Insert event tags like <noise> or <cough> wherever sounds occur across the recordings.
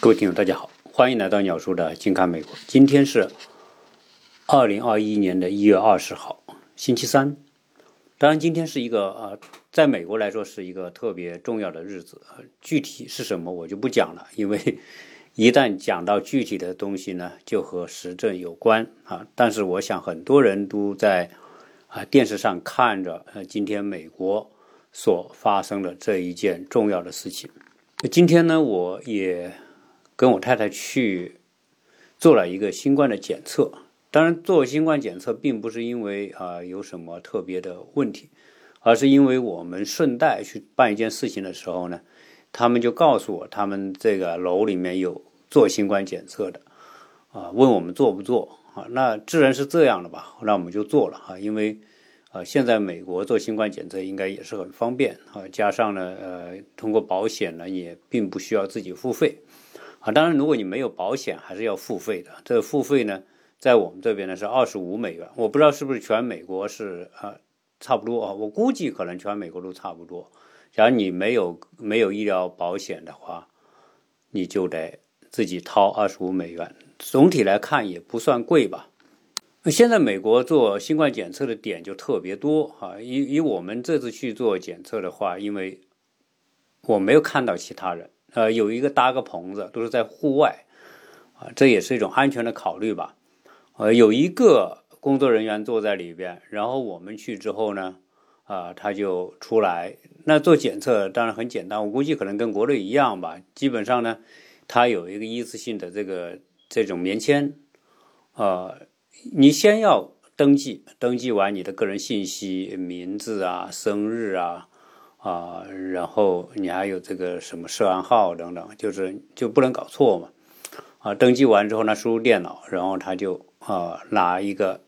各位听众，大家好，欢迎来到鸟叔的近看美国。今天是二零二一年的一月二十号，星期三。当然，今天是一个呃，在美国来说是一个特别重要的日子。具体是什么，我就不讲了，因为 <laughs> 一旦讲到具体的东西呢，就和时政有关啊。但是，我想很多人都在啊电视上看着呃今天美国所发生的这一件重要的事情。今天呢，我也跟我太太去做了一个新冠的检测。当然，做新冠检测并不是因为啊有什么特别的问题，而是因为我们顺带去办一件事情的时候呢，他们就告诉我，他们这个楼里面有做新冠检测的，啊，问我们做不做啊？那自然是这样的吧，那我们就做了哈，因为啊，现在美国做新冠检测应该也是很方便啊，加上呢，呃，通过保险呢也并不需要自己付费啊。当然，如果你没有保险，还是要付费的。这个付费呢？在我们这边呢是二十五美元，我不知道是不是全美国是啊差不多啊，我估计可能全美国都差不多。假如你没有没有医疗保险的话，你就得自己掏二十五美元。总体来看也不算贵吧。现在美国做新冠检测的点就特别多啊，以以我们这次去做检测的话，因为我没有看到其他人，呃，有一个搭个棚子，都是在户外啊，这也是一种安全的考虑吧。呃，有一个工作人员坐在里边，然后我们去之后呢，啊，他就出来。那做检测当然很简单，我估计可能跟国内一样吧。基本上呢，他有一个一次性的这个这种棉签，呃，你先要登记，登记完你的个人信息，名字啊、生日啊，啊，然后你还有这个什么涉案号等等，就是就不能搞错嘛。啊，登记完之后呢，输入电脑，然后他就。啊，拿一个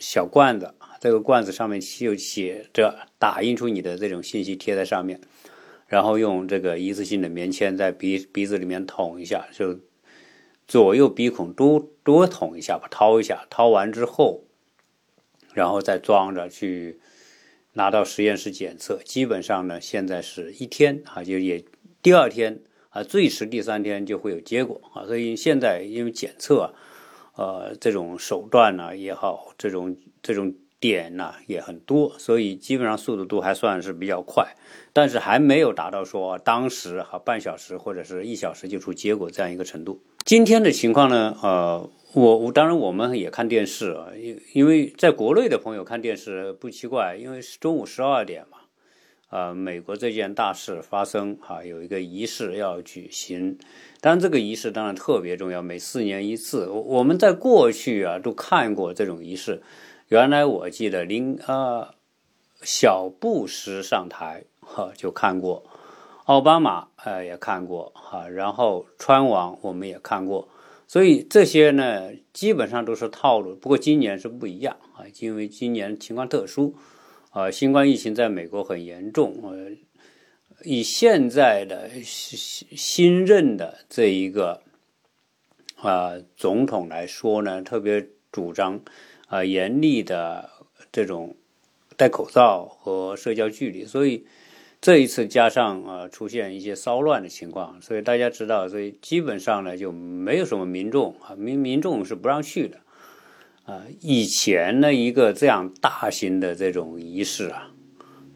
小罐子，这个罐子上面就写着打印出你的这种信息贴在上面，然后用这个一次性的棉签在鼻鼻子里面捅一下，就左右鼻孔都多捅一下吧，掏一下，掏完之后，然后再装着去拿到实验室检测。基本上呢，现在是一天啊，就也第二天啊，最迟第三天就会有结果啊。所以现在因为检测啊。呃，这种手段呢也好，这种这种点呢也很多，所以基本上速度都还算是比较快，但是还没有达到说当时哈半小时或者是一小时就出结果这样一个程度。今天的情况呢，呃，我我当然我们也看电视啊，因因为在国内的朋友看电视不奇怪，因为是中午十二点嘛。啊，美国这件大事发生，哈，有一个仪式要举行。当然，这个仪式当然特别重要，每四年一次。我我们在过去啊都看过这种仪式。原来我记得林啊，小布什上台哈就看过，奥巴马呃也看过哈，然后川王我们也看过。所以这些呢基本上都是套路。不过今年是不一样啊，因为今年情况特殊。啊，新冠疫情在美国很严重。呃，以现在的新新任的这一个啊总统来说呢，特别主张啊严厉的这种戴口罩和社交距离，所以这一次加上啊出现一些骚乱的情况，所以大家知道，所以基本上呢就没有什么民众啊民民众是不让去的。啊，以前呢，一个这样大型的这种仪式啊，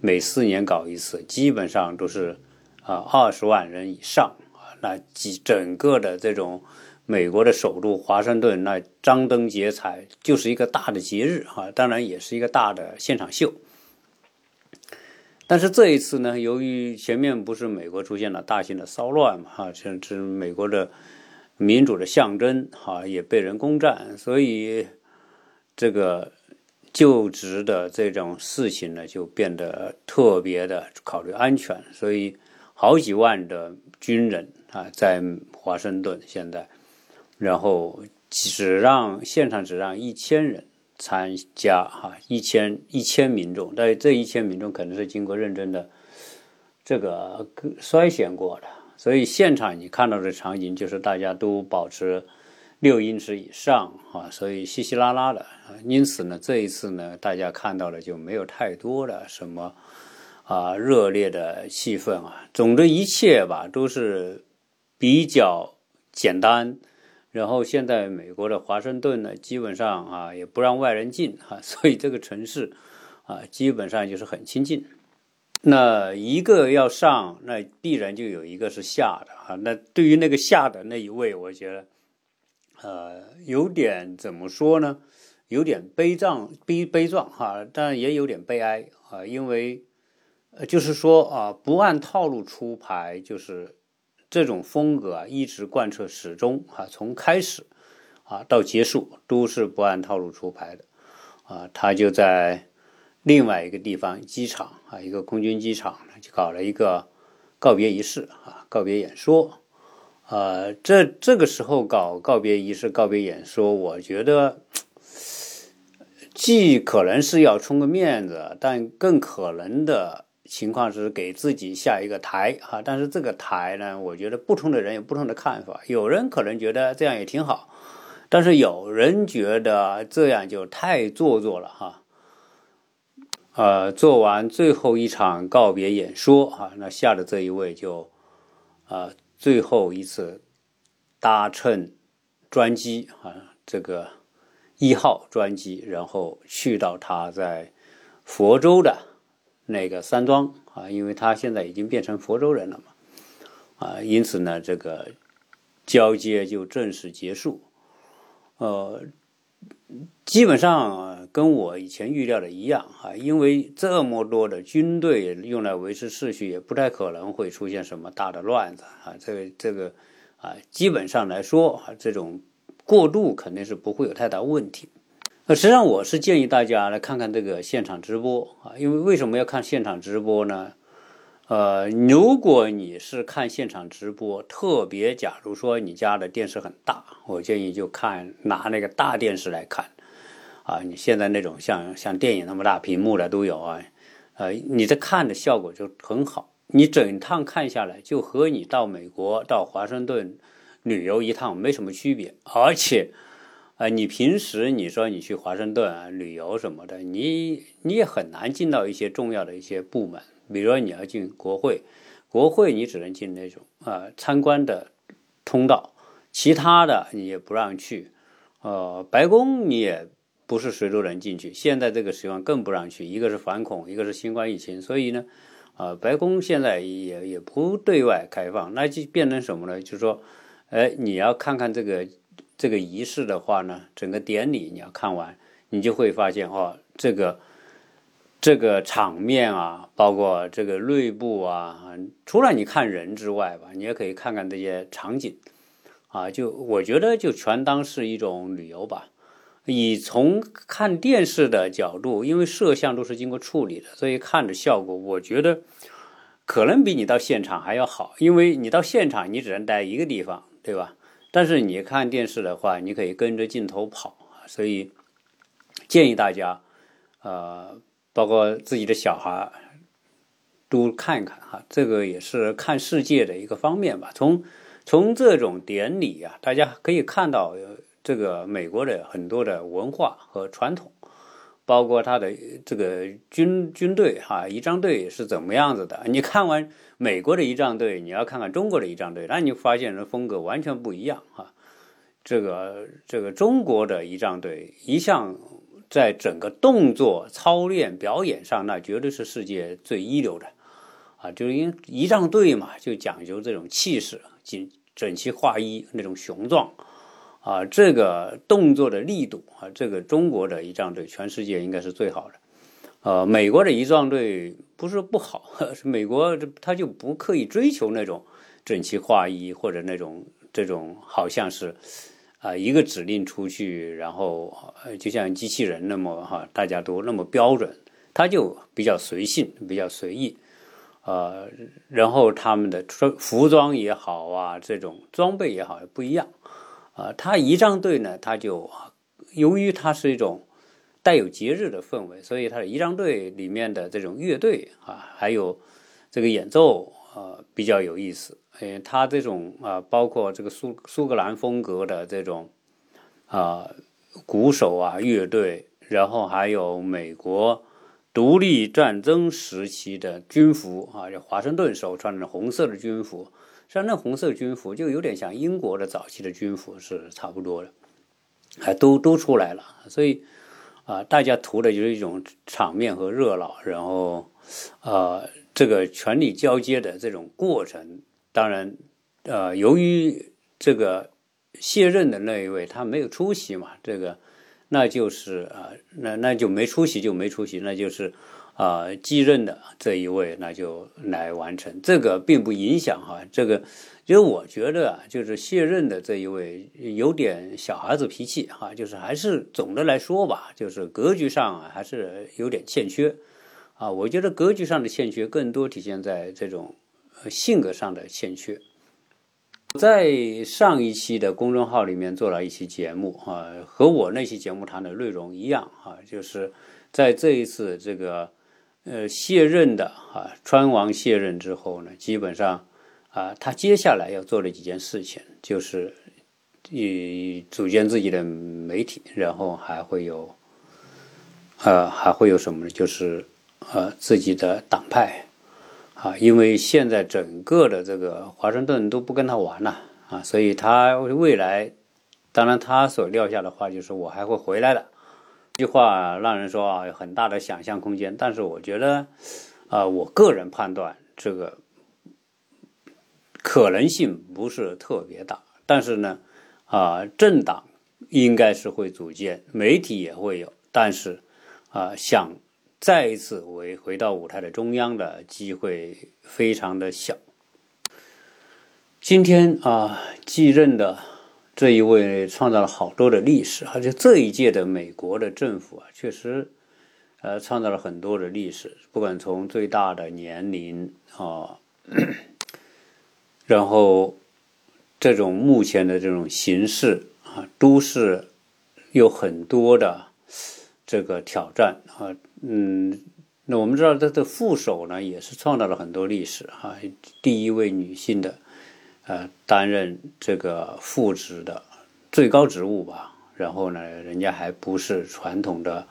每四年搞一次，基本上都是啊二十万人以上啊，那几整个的这种美国的首都华盛顿，那张灯结彩，就是一个大的节日啊，当然也是一个大的现场秀。但是这一次呢，由于前面不是美国出现了大型的骚乱嘛，哈，甚至美国的民主的象征哈也被人攻占，所以。这个就职的这种事情呢，就变得特别的考虑安全，所以好几万的军人啊，在华盛顿现在，然后只让现场只让一千人参加哈，一千一千民众，但这一千民众可能是经过认真的这个筛选过的，所以现场你看到的场景就是大家都保持。六英尺以上啊，所以稀稀拉拉的，因此呢，这一次呢，大家看到的就没有太多的什么啊热烈的气氛啊。总的一切吧，都是比较简单。然后现在美国的华盛顿呢，基本上啊也不让外人进啊，<laughs> 所以这个城市啊基本上就是很亲近。那一个要上，那必然就有一个是下的啊。那对于那个下的那一位，我觉得呃有点怎么说呢？有点悲壮悲悲壮哈，但也有点悲哀啊，因为呃就是说啊不按套路出牌就是。这种风格啊，一直贯彻始终啊，从开始啊到结束都是不按套路出牌的啊。他就在另外一个地方机场啊，一个空军机场就搞了一个告别仪式啊，告别演说。呃，这这个时候搞告别仪式、告别演说，我觉得既可能是要充个面子，但更可能的。情况是给自己下一个台啊，但是这个台呢，我觉得不同的人有不同的看法。有人可能觉得这样也挺好，但是有人觉得这样就太做作了哈。呃，做完最后一场告别演说哈，那下的这一位就啊最后一次搭乘专机啊，这个一号专机，然后去到他在佛州的。那个山庄啊，因为他现在已经变成佛州人了嘛，啊，因此呢，这个交接就正式结束。呃，基本上跟我以前预料的一样啊，因为这么多的军队用来维持秩序，也不太可能会出现什么大的乱子啊。这个这个啊，基本上来说啊，这种过渡肯定是不会有太大问题。实际上我是建议大家来看看这个现场直播啊，因为为什么要看现场直播呢？呃，如果你是看现场直播，特别假如说你家的电视很大，我建议就看拿那个大电视来看啊。你现在那种像像电影那么大屏幕的都有啊，呃，你这看的效果就很好。你整趟看下来，就和你到美国到华盛顿旅游一趟没什么区别，而且。啊，你平时你说你去华盛顿啊旅游什么的，你你也很难进到一些重要的一些部门，比如说你要进国会，国会你只能进那种啊参观的通道，其他的你也不让去。呃，白宫你也不是谁都能进去，现在这个情况更不让去，一个是反恐，一个是新冠疫情，所以呢，啊，白宫现在也也不对外开放，那就变成什么呢？就是说，哎，你要看看这个。这个仪式的话呢，整个典礼你要看完，你就会发现哦，这个这个场面啊，包括这个内部啊，除了你看人之外吧，你也可以看看这些场景啊。就我觉得就全当是一种旅游吧。以从看电视的角度，因为摄像都是经过处理的，所以看的效果，我觉得可能比你到现场还要好。因为你到现场，你只能待一个地方，对吧？但是你看电视的话，你可以跟着镜头跑所以建议大家，呃，包括自己的小孩都看一看哈，这个也是看世界的一个方面吧。从从这种典礼啊，大家可以看到这个美国的很多的文化和传统。包括他的这个军军队哈仪仗队是怎么样子的？你看完美国的仪仗队，你要看看中国的仪仗队，那你发现人风格完全不一样哈。这个这个中国的仪仗队一向在整个动作操练表演上，那绝对是世界最一流的啊！就是因为仪仗队嘛，就讲究这种气势，整整齐划一那种雄壮。啊，这个动作的力度啊，这个中国的仪仗队全世界应该是最好的。呃，美国的仪仗队不是不好，<laughs> 美国他就不刻意追求那种整齐划一或者那种这种好像是啊一个指令出去，然后就像机器人那么哈，大家都那么标准，他就比较随性，比较随意。呃，然后他们的服装也好啊，这种装备也好不一样。啊，他仪仗队呢，他就由于它是一种带有节日的氛围，所以他的仪仗队里面的这种乐队啊，还有这个演奏啊，比较有意思。哎，他这种啊，包括这个苏苏格兰风格的这种啊鼓手啊乐队，然后还有美国独立战争时期的军服啊，就华盛顿时候穿的红色的军服。像那红色军服就有点像英国的早期的军服是差不多的，还都都出来了，所以啊，大家图的就是一种场面和热闹，然后啊，这个权力交接的这种过程，当然呃，由于这个卸任的那一位他没有出席嘛，这个那就是啊，那那就没出席就没出席，那就是。啊，继任的这一位，那就来完成。这个并不影响哈，这个，因为我觉得啊，就是卸任的这一位有点小孩子脾气哈，就是还是总的来说吧，就是格局上啊还是有点欠缺啊。我觉得格局上的欠缺更多体现在这种性格上的欠缺。在上一期的公众号里面做了一期节目啊，和我那期节目谈的内容一样啊，就是在这一次这个。呃，卸任的啊，川王卸任之后呢，基本上啊，他接下来要做的几件事情，就是以组建自己的媒体，然后还会有，呃，还会有什么呢？就是呃，自己的党派啊，因为现在整个的这个华盛顿都不跟他玩了啊，所以他未来，当然他所撂下的话就是我还会回来的。这句话让人说啊，有很大的想象空间。但是我觉得，啊，我个人判断这个可能性不是特别大。但是呢，啊，政党应该是会组建，媒体也会有。但是，啊，想再一次回回到舞台的中央的机会非常的小。今天啊，继任的。这一位创造了好多的历史，而且这一届的美国的政府啊，确实，呃，创造了很多的历史。不管从最大的年龄啊，然后这种目前的这种形势啊，都是有很多的这个挑战啊。嗯，那我们知道他的副手呢，也是创造了很多历史哈。第一位女性的。呃，担任这个副职的最高职务吧。然后呢，人家还不是传统的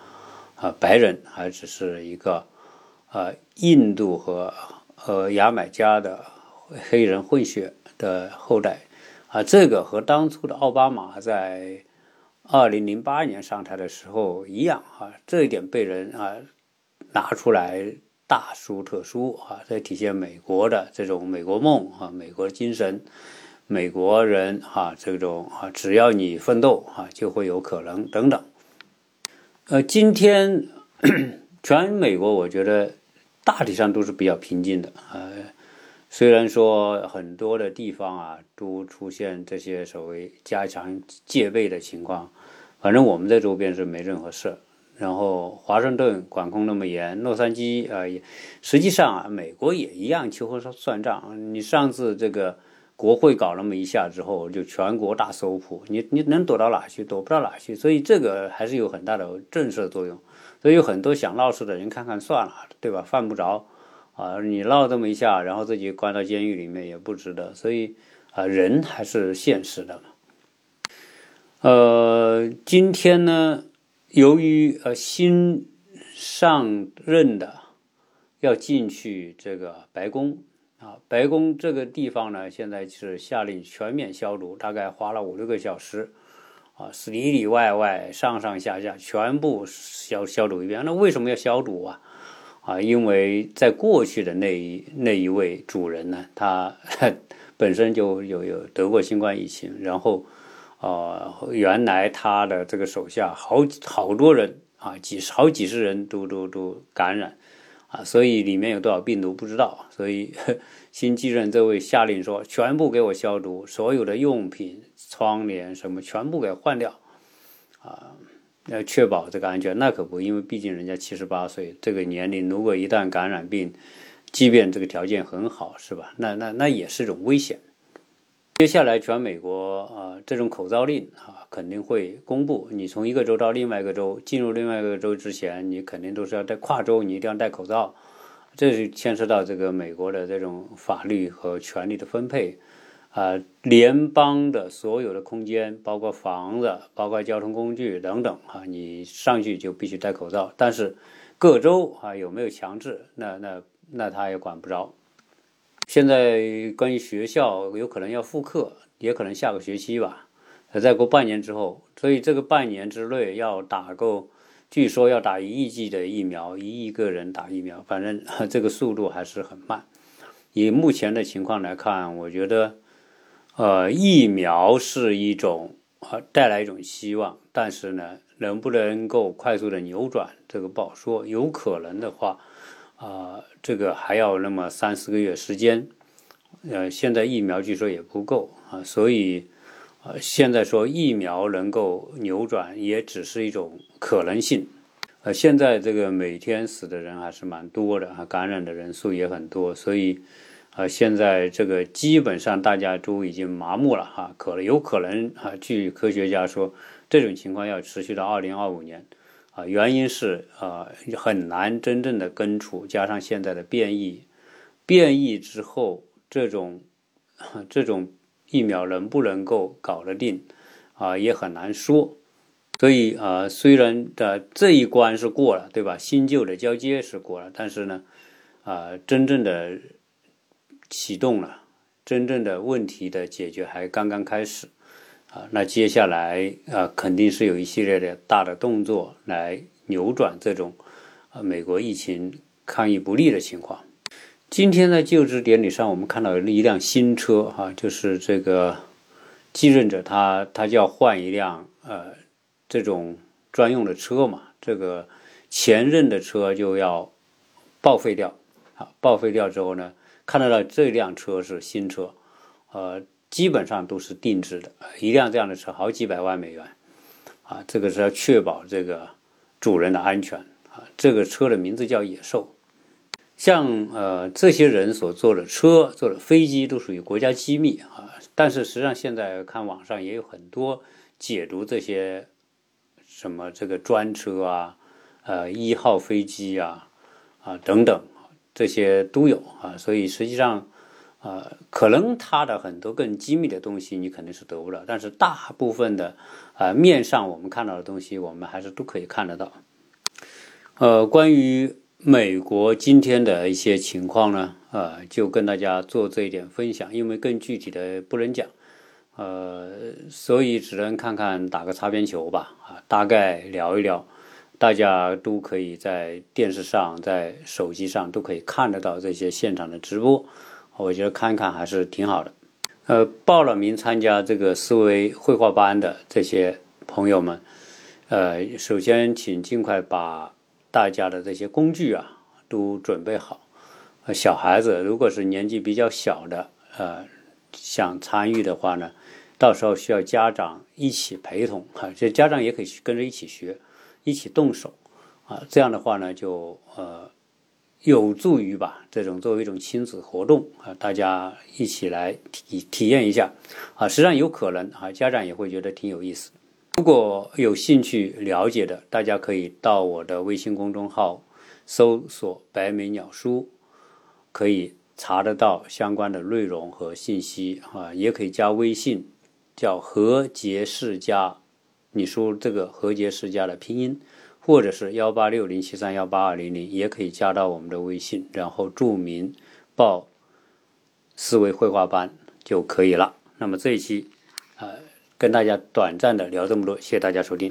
啊白人，还只是一个呃印度和和牙买加的黑人混血的后代啊。这个和当初的奥巴马在二零零八年上台的时候一样啊。这一点被人啊拿出来。大书特书啊，这体现美国的这种美国梦啊，美国精神，美国人啊，这种啊，只要你奋斗啊，就会有可能等等。呃，今天全美国我觉得大体上都是比较平静的呃，虽然说很多的地方啊都出现这些所谓加强戒备的情况，反正我们在周边是没任何事。然后华盛顿管控那么严，洛杉矶啊，也实际上啊，美国也一样秋后算账。你上次这个国会搞那么一下之后，就全国大搜捕，你你能躲到哪去？躲不到哪去。所以这个还是有很大的震慑作用。所以有很多想闹事的人，看看算了，对吧？犯不着啊，你闹这么一下，然后自己关到监狱里面也不值得。所以啊，人还是现实的嘛。呃，今天呢？由于呃新上任的要进去这个白宫啊，白宫这个地方呢，现在是下令全面消毒，大概花了五六个小时啊，是里里外外上上下下全部消消毒一遍。那为什么要消毒啊？啊，因为在过去的那一那一位主人呢，他 <laughs> 本身就有有得过新冠疫情，然后。哦，原来他的这个手下好好多人啊，几十好几十人都都都感染，啊，所以里面有多少病毒不知道，所以新继任这位下令说，全部给我消毒，所有的用品、窗帘什么全部给换掉，啊，要确保这个安全。那可不，因为毕竟人家七十八岁这个年龄，如果一旦感染病，即便这个条件很好，是吧？那那那也是一种危险。接下来，全美国啊，这种口罩令啊，肯定会公布。你从一个州到另外一个州，进入另外一个州之前，你肯定都是要在跨州，你一定要戴口罩。这是牵涉到这个美国的这种法律和权力的分配啊。联邦的所有的空间，包括房子、包括交通工具等等啊，你上去就必须戴口罩。但是各州啊有没有强制，那那那他也管不着。现在关于学校有可能要复课，也可能下个学期吧。再过半年之后，所以这个半年之内要打够，据说要打一亿剂的疫苗，一亿个人打疫苗，反正 <laughs> 这个速度还是很慢。以目前的情况来看，我觉得，呃，疫苗是一种呃带来一种希望，但是呢，能不能够快速的扭转这个不好说。有可能的话，啊，这个还要那么三四个月时间。呃，现在疫苗据说也不够啊，所以。呃，现在说疫苗能够扭转，也只是一种可能性。呃，现在这个每天死的人还是蛮多的啊，感染的人数也很多，所以，呃，现在这个基本上大家都已经麻木了哈，可能有可能啊，据科学家说，这种情况要持续到二零二五年，原因是啊很难真正的根除，加上现在的变异，变异之后这种这种。疫苗能不能够搞得定啊，也很难说。所以啊，虽然的这一关是过了，对吧？新旧的交接是过了，但是呢，啊，真正的启动了，真正的问题的解决还刚刚开始啊。那接下来啊，肯定是有一系列的大的动作来扭转这种啊美国疫情抗疫不利的情况。今天在就职典礼上，我们看到一辆新车，哈，就是这个继任者他他就要换一辆呃这种专用的车嘛，这个前任的车就要报废掉，啊，报废掉之后呢，看得到这辆车是新车，呃，基本上都是定制的，一辆这样的车好几百万美元，啊，这个是要确保这个主人的安全，啊，这个车的名字叫野兽。像呃这些人所坐的车、坐的飞机都属于国家机密啊，但是实际上现在看网上也有很多解读这些什么这个专车啊、呃一号飞机啊啊等等这些都有啊，所以实际上呃可能它的很多更机密的东西你肯定是得不了，但是大部分的啊面上我们看到的东西我们还是都可以看得到。呃，关于。美国今天的一些情况呢，呃，就跟大家做这一点分享，因为更具体的不能讲，呃，所以只能看看打个擦边球吧，啊，大概聊一聊，大家都可以在电视上、在手机上都可以看得到这些现场的直播，我觉得看看还是挺好的。呃，报了名参加这个思维绘画班的这些朋友们，呃，首先请尽快把。大家的这些工具啊，都准备好。小孩子如果是年纪比较小的，呃，想参与的话呢，到时候需要家长一起陪同哈。这家长也可以跟着一起学，一起动手啊。这样的话呢，就呃有助于吧这种作为一种亲子活动啊，大家一起来体体验一下啊。实际上有可能啊，家长也会觉得挺有意思。如果有兴趣了解的，大家可以到我的微信公众号搜索“白眉鸟书”，可以查得到相关的内容和信息啊。也可以加微信，叫何杰世家，你输这个何杰世家的拼音，或者是幺八六零七三幺八二零零，也可以加到我们的微信，然后注明报思维绘画班就可以了。那么这一期，呃。跟大家短暂的聊这么多，谢谢大家收听。